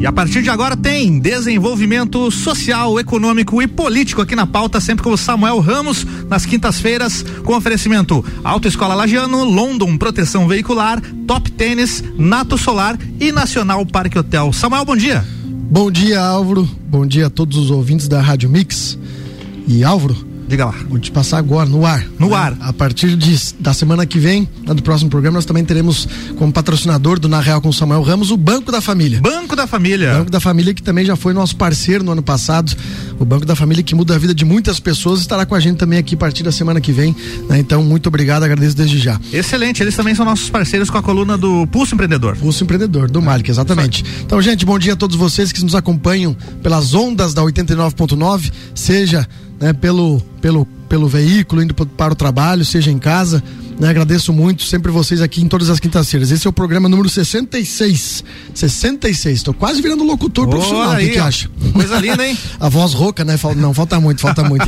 E a partir de agora tem desenvolvimento social, econômico e político aqui na pauta, sempre com o Samuel Ramos, nas quintas-feiras, com oferecimento Autoescola Lagiano, London Proteção Veicular, Top Tênis, Nato Solar e Nacional Parque Hotel. Samuel, bom dia. Bom dia, Álvaro. Bom dia a todos os ouvintes da Rádio Mix. E Álvaro, Diga lá. Vou te passar agora, no ar. No né? ar. A partir de, da semana que vem, do próximo programa, nós também teremos como patrocinador do Na Real com Samuel Ramos o Banco da Família. Banco da Família. Banco da Família, que também já foi nosso parceiro no ano passado. O Banco da Família, que muda a vida de muitas pessoas, estará com a gente também aqui a partir da semana que vem. Né? Então, muito obrigado, agradeço desde já. Excelente, eles também são nossos parceiros com a coluna do Pulso Empreendedor. Pulso Empreendedor, do Malik, exatamente. Então, gente, bom dia a todos vocês que nos acompanham pelas ondas da 89.9, seja né, pelo, pelo, pelo veículo, indo para o trabalho, seja em casa. Né, agradeço muito sempre vocês aqui em todas as quintas-feiras. Esse é o programa número 66. 66. Estou quase virando locutor Boa profissional. O que, que acha? Coisa linda, hein? a voz rouca, né? Não, falta muito, falta muito.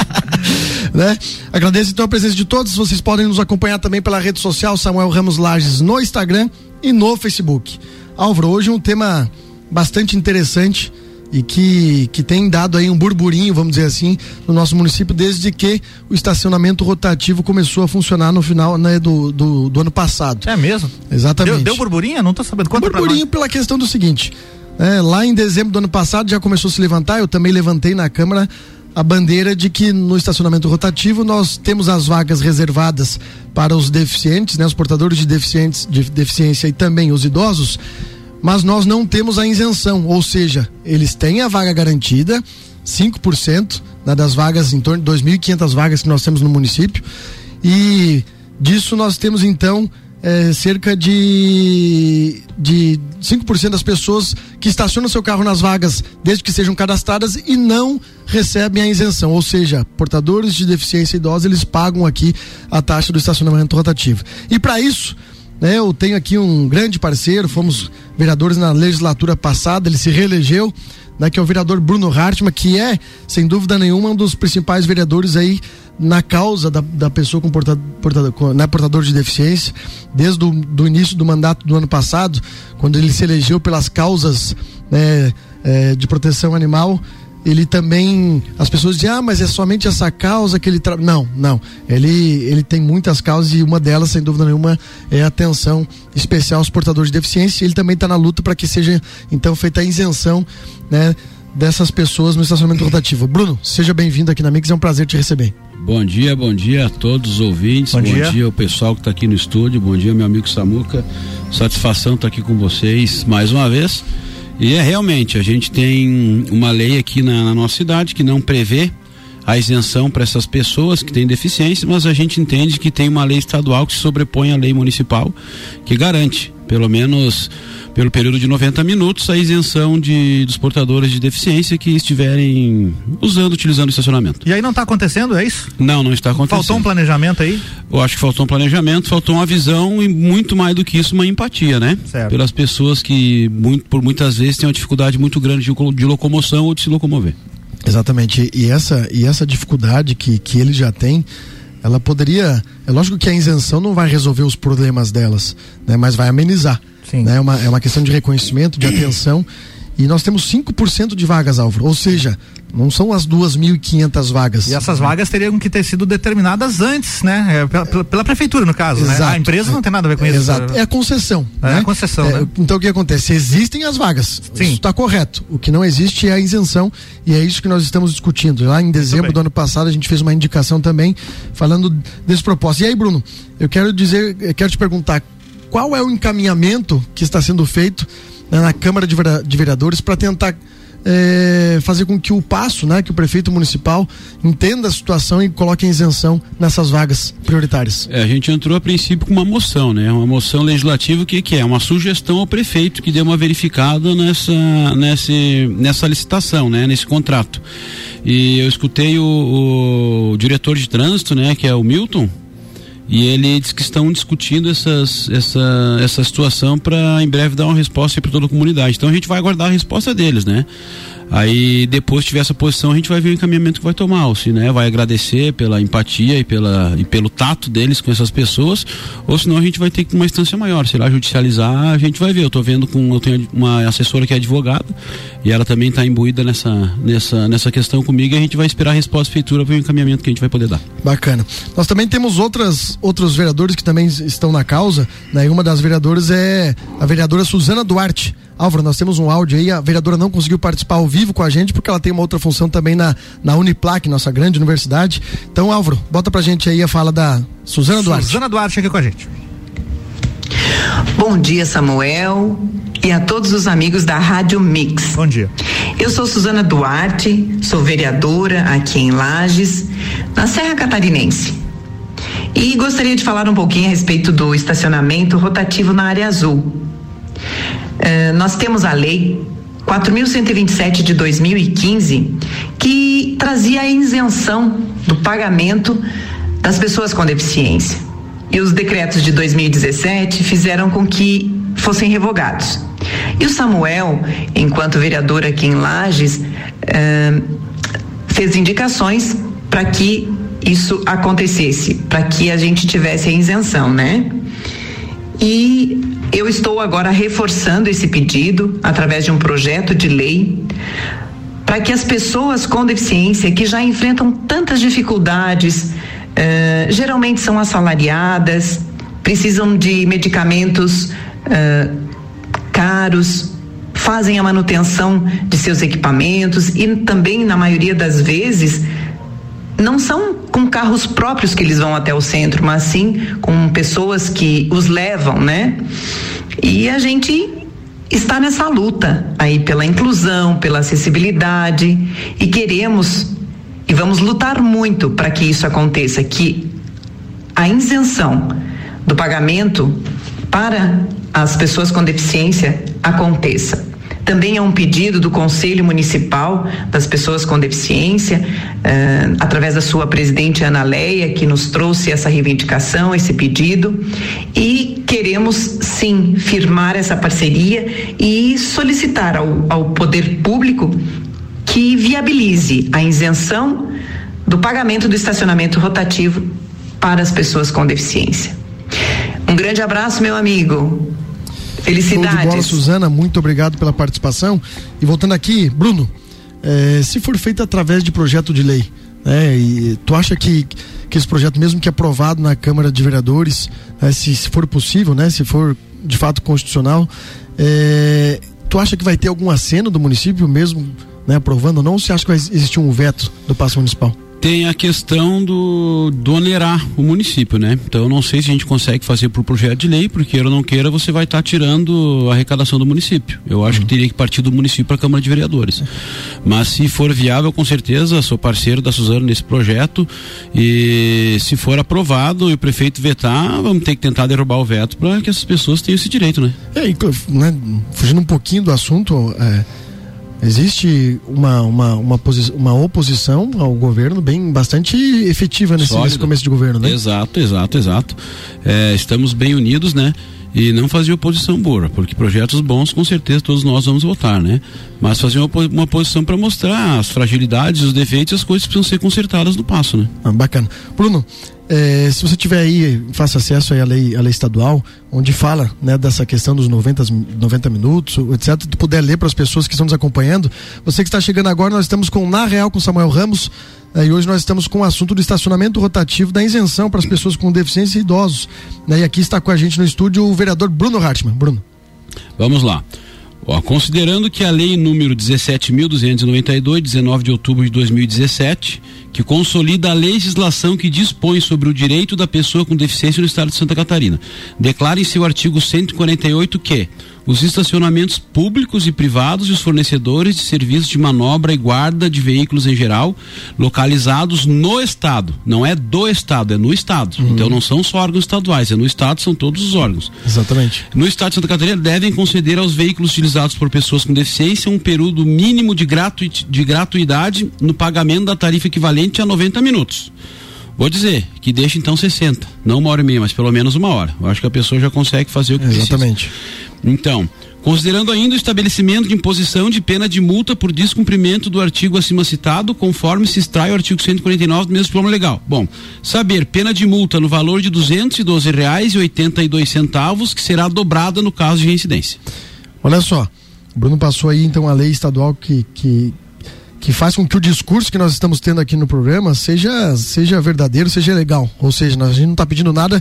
né? Agradeço então a presença de todos. Vocês podem nos acompanhar também pela rede social Samuel Ramos Lages no Instagram e no Facebook. Álvaro, hoje um tema bastante interessante e que, que tem dado aí um burburinho, vamos dizer assim, no nosso município desde que o estacionamento rotativo começou a funcionar no final né, do, do, do ano passado. É mesmo? Exatamente. Deu, deu burburinho? Não tô sabendo. Conta burburinho pela questão do seguinte: é, lá em dezembro do ano passado já começou a se levantar, eu também levantei na Câmara a bandeira de que no estacionamento rotativo nós temos as vagas reservadas para os deficientes, né, os portadores de, deficientes, de deficiência e também os idosos, mas nós não temos a isenção, ou seja, eles têm a vaga garantida, 5% né, das vagas, em torno de 2.500 vagas que nós temos no município, e disso nós temos então é, cerca de, de 5% das pessoas que estacionam seu carro nas vagas, desde que sejam cadastradas, e não recebem a isenção. Ou seja, portadores de deficiência idosa, eles pagam aqui a taxa do estacionamento rotativo. E para isso, né, eu tenho aqui um grande parceiro, fomos vereadores na legislatura passada, ele se reelegeu, né, que é o vereador Bruno Hartmann, que é, sem dúvida nenhuma, um dos principais vereadores aí na causa da, da pessoa com portador, portador, né, portador de deficiência, desde o início do mandato do ano passado, quando ele se elegeu pelas causas né, eh, de proteção animal, ele também as pessoas dizem ah mas é somente essa causa que ele tra... não não ele ele tem muitas causas e uma delas sem dúvida nenhuma é a atenção especial aos portadores de deficiência ele também está na luta para que seja então feita a isenção né dessas pessoas no estacionamento rotativo Bruno seja bem-vindo aqui na Mix é um prazer te receber Bom dia, bom dia a todos os ouvintes, Bom bom, dia. dia. ao pessoal que está aqui no estúdio, bom dia meu amigo Samuca, satisfação estar aqui com vocês mais uma vez. E é realmente, a gente tem uma lei aqui na, na nossa cidade que não prevê a isenção para essas pessoas que têm deficiência, mas a gente entende que tem uma lei estadual que sobrepõe à lei municipal que garante, pelo menos pelo período de 90 minutos, a isenção de, dos portadores de deficiência que estiverem usando, utilizando o estacionamento. E aí não tá acontecendo, é isso? Não, não está acontecendo. Faltou um planejamento aí? Eu acho que faltou um planejamento, faltou uma visão e muito mais do que isso, uma empatia, né? Certo. Pelas pessoas que muito, por muitas vezes têm uma dificuldade muito grande de, de locomoção ou de se locomover. Exatamente. E essa, e essa dificuldade que, que ele já tem, ela poderia. É lógico que a isenção não vai resolver os problemas delas, né? mas vai amenizar. Né? É, uma, é uma questão de reconhecimento, de atenção. E nós temos 5% de vagas, Álvaro. Ou seja, não são as 2.500 vagas. E essas vagas teriam que ter sido determinadas antes, né? É, pela, pela- prefeitura, no caso, né? A empresa não tem nada a ver com isso. Exato. É a concessão. É né? a concessão, né? Então o que acontece? Existem as vagas. Sim. Isso está correto. O que não existe é a isenção e é isso que nós estamos discutindo. Lá em dezembro do ano passado a gente fez uma indicação também falando desse propósito. E aí, Bruno, eu quero dizer, eu quero te perguntar qual é o encaminhamento que está sendo feito né, na Câmara de de Vereadores para tentar eh, fazer com que o passo, né, que o prefeito municipal entenda a situação e coloque a isenção nessas vagas prioritárias. É, a gente entrou a princípio com uma moção, né? Uma moção legislativa, que, que é? Uma sugestão ao prefeito que dê uma verificada nessa, nesse, nessa licitação, né? Nesse contrato. E eu escutei o, o diretor de trânsito, né? Que é o Milton, e ele diz que estão discutindo essas, essa, essa situação para em breve dar uma resposta para toda a comunidade. Então a gente vai aguardar a resposta deles, né? Aí depois tiver essa posição, a gente vai ver o encaminhamento que vai tomar, se né, vai agradecer pela empatia e, pela, e pelo tato deles com essas pessoas, ou senão a gente vai ter que uma instância maior, sei lá, judicializar, a gente vai ver. Eu estou vendo com eu tenho uma assessora que é advogada e ela também está imbuída nessa, nessa, nessa questão comigo e a gente vai esperar a resposta feitura para o encaminhamento que a gente vai poder dar. Bacana. Nós também temos outras outros vereadores que também estão na causa, né? E uma das vereadoras é a vereadora Suzana Duarte. Álvaro, nós temos um áudio aí, a vereadora não conseguiu participar ao vivo com a gente porque ela tem uma outra função também na, na Uniplac, nossa grande universidade. Então, Álvaro, bota pra gente aí a fala da Suzana Duarte. Suzana Duarte aqui com a gente. Bom dia, Samuel, e a todos os amigos da Rádio Mix. Bom dia. Eu sou Suzana Duarte, sou vereadora aqui em Lages, na Serra Catarinense. E gostaria de falar um pouquinho a respeito do estacionamento rotativo na área azul. Eh, nós temos a lei 4.127 de 2015 que trazia a isenção do pagamento das pessoas com deficiência. E os decretos de 2017 fizeram com que fossem revogados. E o Samuel, enquanto vereador aqui em Lages, eh, fez indicações para que isso acontecesse, para que a gente tivesse a isenção, né? E eu estou agora reforçando esse pedido através de um projeto de lei para que as pessoas com deficiência que já enfrentam tantas dificuldades, uh, geralmente são assalariadas, precisam de medicamentos uh, caros, fazem a manutenção de seus equipamentos e também, na maioria das vezes, não são com carros próprios que eles vão até o centro, mas sim com pessoas que os levam, né? E a gente está nessa luta aí pela inclusão, pela acessibilidade e queremos e vamos lutar muito para que isso aconteça, que a isenção do pagamento para as pessoas com deficiência aconteça. Também é um pedido do Conselho Municipal das Pessoas com Deficiência, eh, através da sua presidente Ana Leia, que nos trouxe essa reivindicação, esse pedido. E queremos, sim, firmar essa parceria e solicitar ao, ao poder público que viabilize a isenção do pagamento do estacionamento rotativo para as pessoas com deficiência. Um grande abraço, meu amigo. Felicidades. Show de bola, Suzana, muito obrigado pela participação. E voltando aqui, Bruno, é, se for feito através de projeto de lei, né, e tu acha que, que esse projeto, mesmo que aprovado na Câmara de Vereadores, né, se, se for possível, né, se for de fato constitucional, é, tu acha que vai ter algum aceno do município mesmo né, aprovando ou não? Ou você acha que vai existir um veto do passo municipal? Tem a questão do, do onerar o município, né? Então eu não sei se a gente consegue fazer por projeto de lei, porque queira ou não queira, você vai estar tá tirando a arrecadação do município. Eu acho uhum. que teria que partir do município para a Câmara de Vereadores. Mas se for viável, com certeza, sou parceiro da Suzana nesse projeto e se for aprovado e o prefeito vetar, vamos ter que tentar derrubar o veto para que essas pessoas tenham esse direito, né? É, né, fugindo um pouquinho do assunto, é Existe uma, uma, uma, uma oposição ao governo bem bastante efetiva nesse, nesse começo de governo, né? Exato, exato, exato. É, estamos bem unidos, né? e não fazer oposição boa, porque projetos bons com certeza todos nós vamos votar, né? Mas fazer uma, uma posição para mostrar as fragilidades, os defeitos e as coisas que precisam ser consertadas no passo, né? Ah, bacana. Bruno, é, se você tiver aí, faça acesso aí à lei, à lei estadual, onde fala né, dessa questão dos 90, 90 minutos, etc. Tu puder ler para as pessoas que estão nos acompanhando. Você que está chegando agora, nós estamos com Na Real com Samuel Ramos. Né, e hoje nós estamos com o assunto do estacionamento rotativo da isenção para as pessoas com deficiência e idosos. Né, e aqui está com a gente no estúdio o vereador Bruno Hartmann. Bruno. Vamos lá. Ó, considerando que a lei número 17.292, 19 de outubro de 2017, que consolida a legislação que dispõe sobre o direito da pessoa com deficiência no estado de Santa Catarina. Declara em seu artigo 148 que os estacionamentos públicos e privados e os fornecedores de serviços de manobra e guarda de veículos em geral, localizados no Estado. Não é do Estado, é no Estado. Uhum. Então não são só órgãos estaduais, é no Estado, são todos os órgãos. Exatamente. No Estado de Santa Catarina, devem conceder aos veículos utilizados por pessoas com deficiência um período mínimo de, gratu de gratuidade no pagamento da tarifa equivalente a 90 minutos. Vou dizer que deixa então 60, não uma hora e meia, mas pelo menos uma hora. Eu acho que a pessoa já consegue fazer o que Exatamente. precisa. Então, considerando ainda o estabelecimento de imposição de pena de multa por descumprimento do artigo acima citado, conforme se extrai o artigo 149 do mesmo plano legal. Bom, saber pena de multa no valor de duzentos e doze reais e oitenta e dois centavos, que será dobrada no caso de reincidência. Olha só, o Bruno passou aí então a lei estadual que, que, que faz com que o discurso que nós estamos tendo aqui no programa seja, seja verdadeiro, seja legal. Ou seja, a gente não está pedindo nada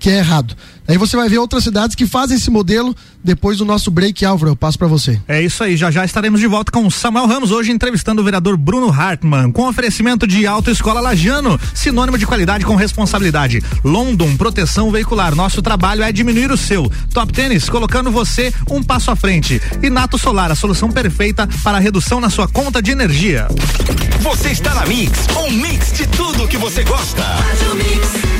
que é errado. Aí você vai ver outras cidades que fazem esse modelo depois do nosso break, Álvaro. Eu passo para você. É isso aí, já já estaremos de volta com Samuel Ramos, hoje entrevistando o vereador Bruno Hartmann, com oferecimento de Autoescola Lajano, sinônimo de qualidade com responsabilidade. London, proteção veicular. Nosso trabalho é diminuir o seu. Top Tênis, colocando você um passo à frente. E Nato Solar, a solução perfeita para a redução na sua conta de energia. Você está na Mix, um mix de tudo que você gosta. Faz mix.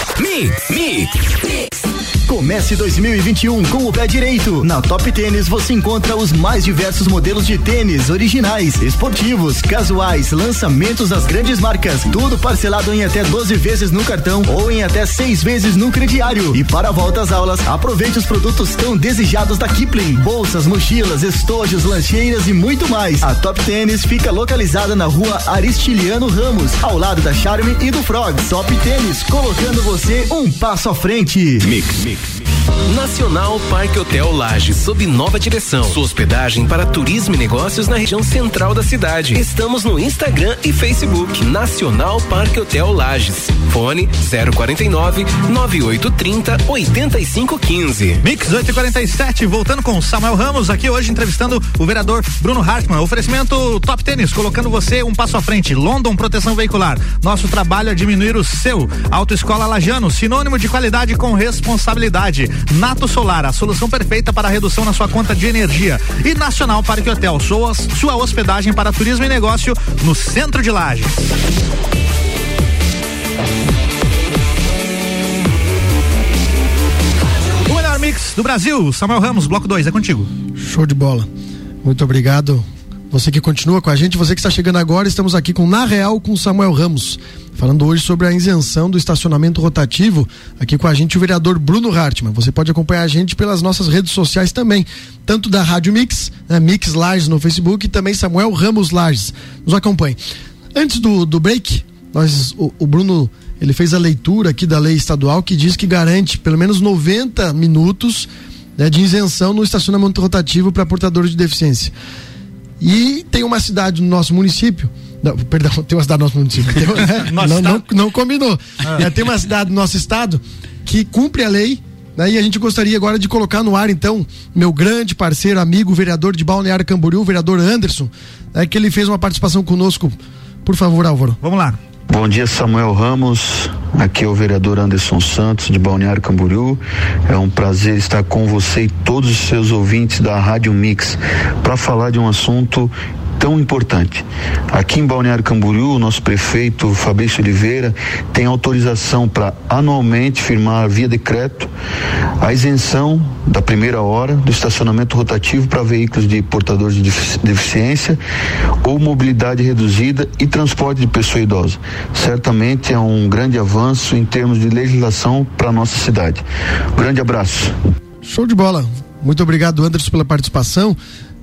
Mix, Mix, Mix. Comece 2021 com o pé direito. Na Top Tênis você encontra os mais diversos modelos de tênis originais, esportivos, casuais, lançamentos das grandes marcas. Tudo parcelado em até 12 vezes no cartão ou em até 6 vezes no crediário. E para a volta às aulas, aproveite os produtos tão desejados da Kipling: bolsas, mochilas, estojos, lancheiras e muito mais. A Top Tênis fica localizada na rua Aristiliano Ramos, ao lado da Charme e do Frog. Top Tênis, colocando você um passo à frente. Mix, mix. Nacional Parque Hotel Lages, sob nova direção. Sua hospedagem para turismo e negócios na região central da cidade. Estamos no Instagram e Facebook. Nacional Parque Hotel Lages. Fone 049 9830 8515. Mix 847, voltando com Samuel Ramos, aqui hoje entrevistando o vereador Bruno Hartmann. Oferecimento Top Tênis, colocando você um passo à frente. London Proteção Veicular. Nosso trabalho é diminuir o seu. Autoescola Lajano, sinônimo de qualidade com responsabilidade. Nato Solar, a solução perfeita para a redução na sua conta de energia. E Nacional Parque Hotel, sua, sua hospedagem para turismo e negócio no centro de Lages. O melhor mix do Brasil, Samuel Ramos, bloco 2, é contigo. Show de bola. Muito obrigado. Você que continua com a gente, você que está chegando agora, estamos aqui com Na Real com Samuel Ramos, falando hoje sobre a isenção do estacionamento rotativo. Aqui com a gente o vereador Bruno Hartmann. Você pode acompanhar a gente pelas nossas redes sociais também, tanto da Rádio Mix, né, Mix Lages no Facebook e também Samuel Ramos Lages. Nos acompanhe. Antes do, do break, nós, o, o Bruno ele fez a leitura aqui da lei estadual que diz que garante pelo menos 90 minutos né, de isenção no estacionamento rotativo para portadores de deficiência. E tem uma cidade no nosso município. Não, perdão, tem uma cidade no nosso município. Tem, né? não, não, não, combinou. Ah. Tem uma cidade no nosso estado que cumpre a lei. Né? E a gente gostaria agora de colocar no ar, então, meu grande parceiro, amigo, vereador de Balneário Camboriú, o vereador Anderson, né? que ele fez uma participação conosco. Por favor, Álvaro. Vamos lá. Bom dia, Samuel Ramos. Aqui é o vereador Anderson Santos, de Balneário Camboriú. É um prazer estar com você e todos os seus ouvintes da Rádio Mix para falar de um assunto tão importante. Aqui em Balneário Camboriú, o nosso prefeito Fabrício Oliveira tem autorização para anualmente firmar via decreto a isenção da primeira hora do estacionamento rotativo para veículos de portadores de deficiência ou mobilidade reduzida e transporte de pessoa idosa. Certamente é um grande avanço em termos de legislação para nossa cidade. Grande abraço. Show de bola. Muito obrigado, Anderson, pela participação.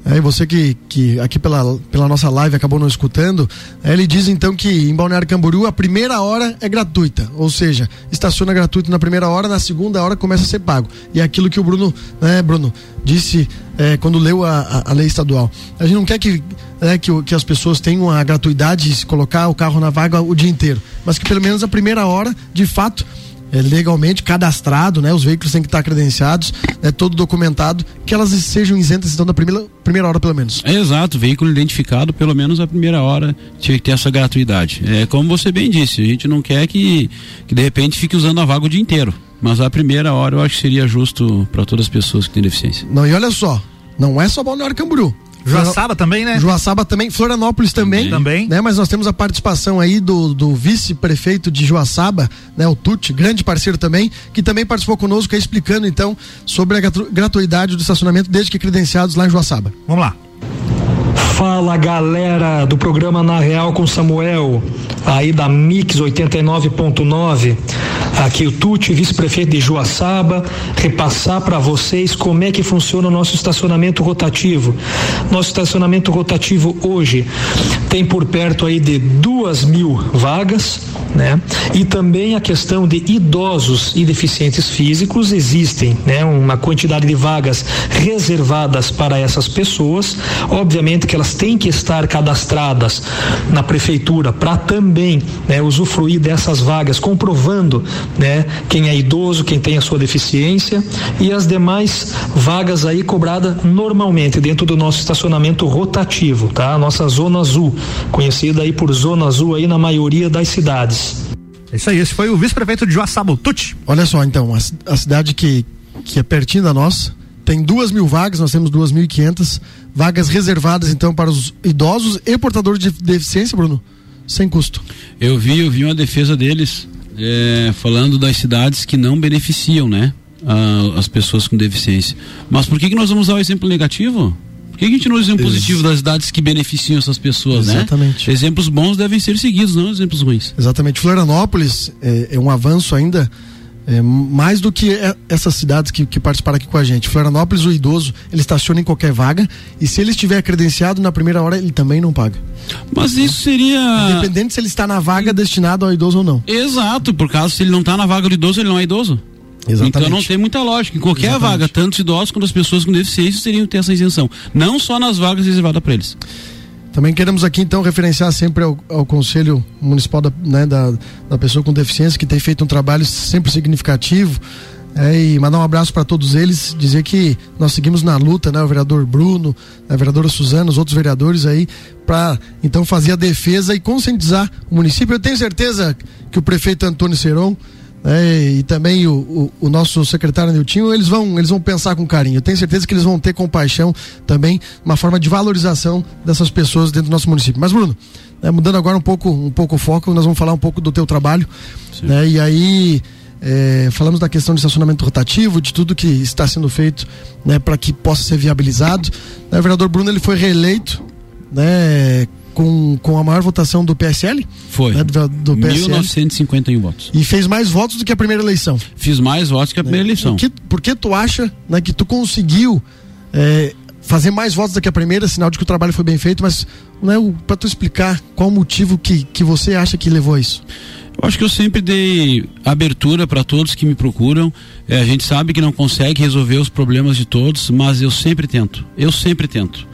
É, você que, que aqui pela, pela nossa live acabou não escutando, é, ele diz então que em Balneário Camboriú a primeira hora é gratuita, ou seja, estaciona gratuito na primeira hora, na segunda hora começa a ser pago. E é aquilo que o Bruno, né, Bruno, disse é, quando leu a, a, a, lei estadual. A gente não quer que, é, que, que as pessoas tenham a gratuidade de colocar o carro na vaga o dia inteiro, mas que pelo menos a primeira hora, de fato, é, legalmente cadastrado, né? Os veículos têm que estar credenciados, é todo documentado, que elas sejam isentas então da primeira, primeira hora pelo menos. É exato, veículo identificado pelo menos a primeira hora tinha que ter essa gratuidade. É como você bem disse, a gente não quer que, que de repente fique usando a vaga o dia inteiro. Mas a primeira hora eu acho que seria justo para todas as pessoas que têm deficiência. Não, e olha só, não é só Balneário Camburu. Joaçaba também, né? Joaçaba também, Florianópolis também. Também. Né? Mas nós temos a participação aí do, do vice-prefeito de Joaçaba, né? O Tuti, grande parceiro também, que também participou conosco aí explicando então sobre a gratuidade do estacionamento desde que credenciados lá em Joaçaba. Vamos lá. Fala galera do programa Na Real com Samuel, aí da Mix 89.9. Aqui o Tuti, vice-prefeito de Joaçaba, repassar para vocês como é que funciona o nosso estacionamento rotativo. Nosso estacionamento rotativo hoje tem por perto aí de duas mil vagas, né? E também a questão de idosos e deficientes físicos existem, né? Uma quantidade de vagas reservadas para essas pessoas. Obviamente que elas têm que estar cadastradas na prefeitura para também né, usufruir dessas vagas, comprovando né, quem é idoso, quem tem a sua deficiência e as demais vagas aí cobradas normalmente dentro do nosso estacionamento rotativo, tá? A nossa zona azul, conhecida aí por zona azul aí na maioria das cidades. É isso aí, esse foi o vice-prefeito de Joaçaba, Tuti. Olha só, então, a, a cidade que, que é pertinho da nossa, tem duas mil vagas, nós temos duas mil e quinhentas vagas reservadas então para os idosos e portadores de deficiência, Bruno, sem custo. Eu vi, eu vi uma defesa deles é, falando das cidades que não beneficiam, né, a, as pessoas com deficiência. Mas por que que nós vamos usar o exemplo negativo? Por que a gente não usa o exemplo Ex positivo das cidades que beneficiam essas pessoas, né? Exatamente. né? Exemplos bons devem ser seguidos, não exemplos ruins. Exatamente. Florianópolis é, é um avanço ainda é, mais do que é, essas cidades que, que participaram aqui com a gente. Florianópolis, o idoso, ele estaciona em qualquer vaga e se ele estiver credenciado na primeira hora, ele também não paga. Mas isso seria. Independente se ele está na vaga destinada ao idoso ou não. Exato, por causa se ele não está na vaga do idoso, ele não é idoso. Exatamente. Então não tem muita lógica. Em qualquer Exatamente. vaga, tanto os idosos quanto as pessoas com deficiência teriam que ter essa isenção. Não só nas vagas reservadas para eles. Também queremos aqui então referenciar sempre ao, ao Conselho Municipal da, né, da, da, pessoa com deficiência que tem feito um trabalho sempre significativo. É, e mandar um abraço para todos eles, dizer que nós seguimos na luta, né? O vereador Bruno, a vereadora Suzana, os outros vereadores aí, para então fazer a defesa e conscientizar o município. Eu tenho certeza que o prefeito Antônio Seron é, e também o, o, o, nosso secretário Niltinho, eles vão, eles vão pensar com carinho. Eu tenho certeza que eles vão ter compaixão também, uma forma de valorização dessas pessoas dentro do nosso município. Mas, Bruno, né, mudando agora um pouco, um pouco o foco, nós vamos falar um pouco do teu trabalho. Né, e aí. É, falamos da questão de estacionamento rotativo, de tudo que está sendo feito né, para que possa ser viabilizado. Né, o vereador Bruno ele foi reeleito né, com, com a maior votação do PSL? Foi. Né, do, do PSL. 1951 votos. E fez mais votos do que a primeira eleição. Fiz mais votos que a primeira é. eleição. Por que, por que tu acha né, que tu conseguiu é, fazer mais votos do que a primeira, sinal de que o trabalho foi bem feito, mas né, para tu explicar qual o motivo que, que você acha que levou a isso? Eu acho que eu sempre dei abertura para todos que me procuram. É, a gente sabe que não consegue resolver os problemas de todos, mas eu sempre tento. Eu sempre tento.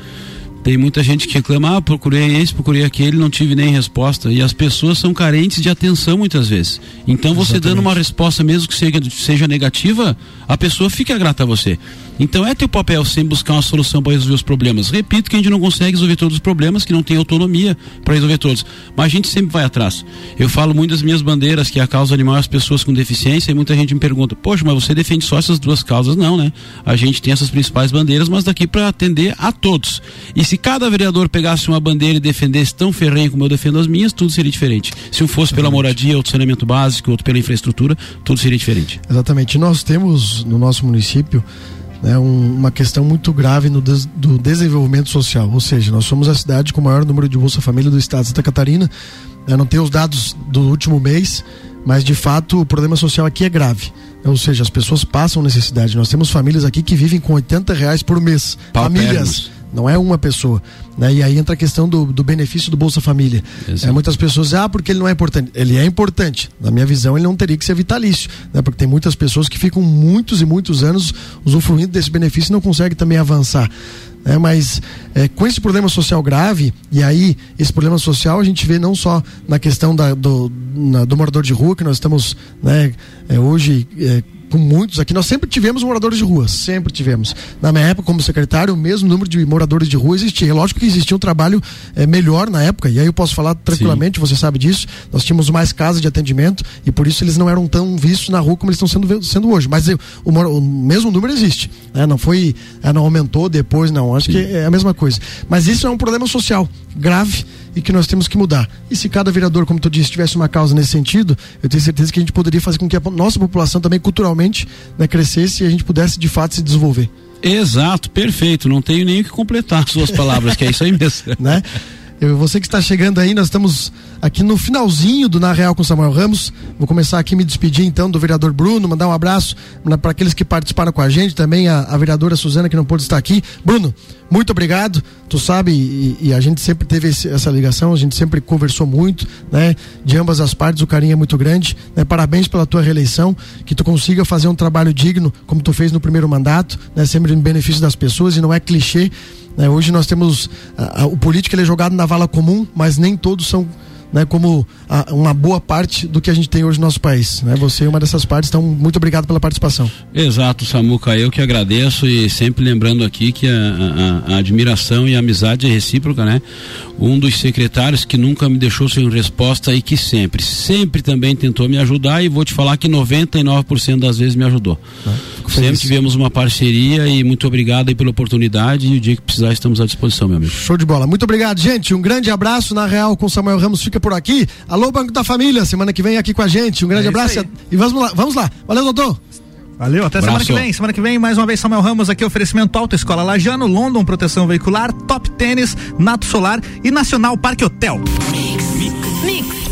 Tem muita gente que reclama, ah, procurei esse, procurei aquele, não tive nem resposta. E as pessoas são carentes de atenção muitas vezes. Então você Exatamente. dando uma resposta, mesmo que seja, seja negativa, a pessoa fica grata a você. Então é teu papel sempre buscar uma solução para resolver os problemas. Repito que a gente não consegue resolver todos os problemas, que não tem autonomia para resolver todos. Mas a gente sempre vai atrás. Eu falo muito das minhas bandeiras, que é a causa animal as pessoas com deficiência, e muita gente me pergunta, poxa, mas você defende só essas duas causas? Não, né? A gente tem essas principais bandeiras, mas daqui para atender a todos. E se cada vereador pegasse uma bandeira e defendesse tão ferrenho como eu defendo as minhas, tudo seria diferente. Se um fosse pela moradia, outro saneamento básico, outro pela infraestrutura, tudo seria diferente. Exatamente. Nós temos no nosso município né, um, uma questão muito grave no des, do desenvolvimento social. Ou seja, nós somos a cidade com o maior número de Bolsa Família do estado de Santa Catarina. Eu não tenho os dados do último mês, mas de fato o problema social aqui é grave. Ou seja, as pessoas passam necessidade. Nós temos famílias aqui que vivem com 80 reais por mês. Famílias não é uma pessoa. Né? E aí entra a questão do, do benefício do Bolsa Família. É, muitas pessoas dizem, ah, porque ele não é importante. Ele é importante. Na minha visão, ele não teria que ser vitalício. Né? Porque tem muitas pessoas que ficam muitos e muitos anos usufruindo desse benefício e não conseguem também avançar. É, mas é, com esse problema social grave, e aí esse problema social a gente vê não só na questão da, do, na, do morador de rua, que nós estamos né, é, hoje é, com muitos aqui. Nós sempre tivemos moradores de rua, sempre tivemos. Na minha época, como secretário, o mesmo número de moradores de rua existia. Lógico que existia um trabalho é, melhor na época, e aí eu posso falar tranquilamente, Sim. você sabe disso. Nós tínhamos mais casas de atendimento e por isso eles não eram tão vistos na rua como eles estão sendo, sendo hoje. Mas eu, o, o, mesmo número existe. Né? Não foi, é, não aumentou depois, não. Acho Sim. que é a mesma coisa. Mas isso é um problema social grave e que nós temos que mudar. E se cada vereador, como tu disse, tivesse uma causa nesse sentido, eu tenho certeza que a gente poderia fazer com que a nossa população também culturalmente né, crescesse e a gente pudesse de fato se desenvolver. Exato, perfeito. Não tenho nem o que completar suas palavras, que é isso aí mesmo. né? Eu, você que está chegando aí, nós estamos aqui no finalzinho do Na Real com Samuel Ramos. Vou começar aqui me despedir então do vereador Bruno, mandar um abraço para aqueles que participaram com a gente, também a, a, vereadora Suzana que não pôde estar aqui. Bruno, muito obrigado. Tu sabe, e, e a gente sempre teve esse, essa ligação, a gente sempre conversou muito, né? De ambas as partes, o carinho é muito grande. Né? Parabéns pela tua reeleição, que tu consiga fazer um trabalho digno, como tu fez no primeiro mandato, né? Sempre em benefício das pessoas e não é clichê. Né? Hoje nós temos a, a, o político ele é jogado na vala comum, mas nem todos são né, como a, uma boa parte do que a gente tem hoje no nosso país. Né? Você é uma dessas partes, então muito obrigado pela participação. Exato, Samuca, eu que agradeço e sempre lembrando aqui que a, a, a admiração e a amizade é recíproca, né? Um dos secretários que nunca me deixou sem resposta e que sempre, sempre também tentou me ajudar e vou te falar que 99% das vezes me ajudou. Ah, sempre tivemos uma parceria e muito obrigado aí pela oportunidade e o dia que precisar estamos à disposição, meu amigo. Show de bola. Muito obrigado, gente. Um grande abraço na Real com Samuel Ramos fica por aqui. Alô, Banco da Família, semana que vem aqui com a gente. Um grande é abraço e vamos lá, vamos lá. Valeu, doutor. Valeu, até semana que vem. Semana que vem, mais uma vez, Samuel Ramos aqui, oferecimento Auto Escola Lajano, London Proteção Veicular, Top Tênis, Nato Solar e Nacional Parque Hotel. Mix. Mix.